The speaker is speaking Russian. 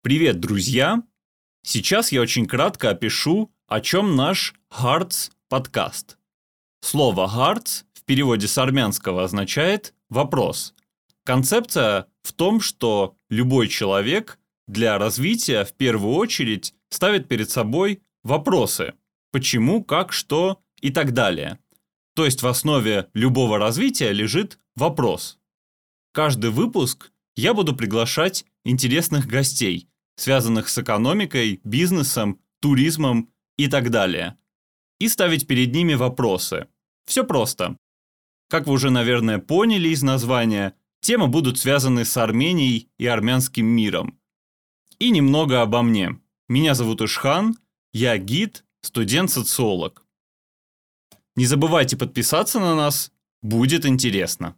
Привет, друзья! Сейчас я очень кратко опишу, о чем наш Hearts подкаст. Слово Hearts в переводе с армянского означает «вопрос». Концепция в том, что любой человек для развития в первую очередь ставит перед собой вопросы. Почему, как, что и так далее. То есть в основе любого развития лежит вопрос. Каждый выпуск я буду приглашать интересных гостей, связанных с экономикой, бизнесом, туризмом и так далее. И ставить перед ними вопросы. Все просто. Как вы уже, наверное, поняли из названия, темы будут связаны с Арменией и армянским миром. И немного обо мне. Меня зовут Ишхан, я гид, студент-социолог. Не забывайте подписаться на нас, будет интересно.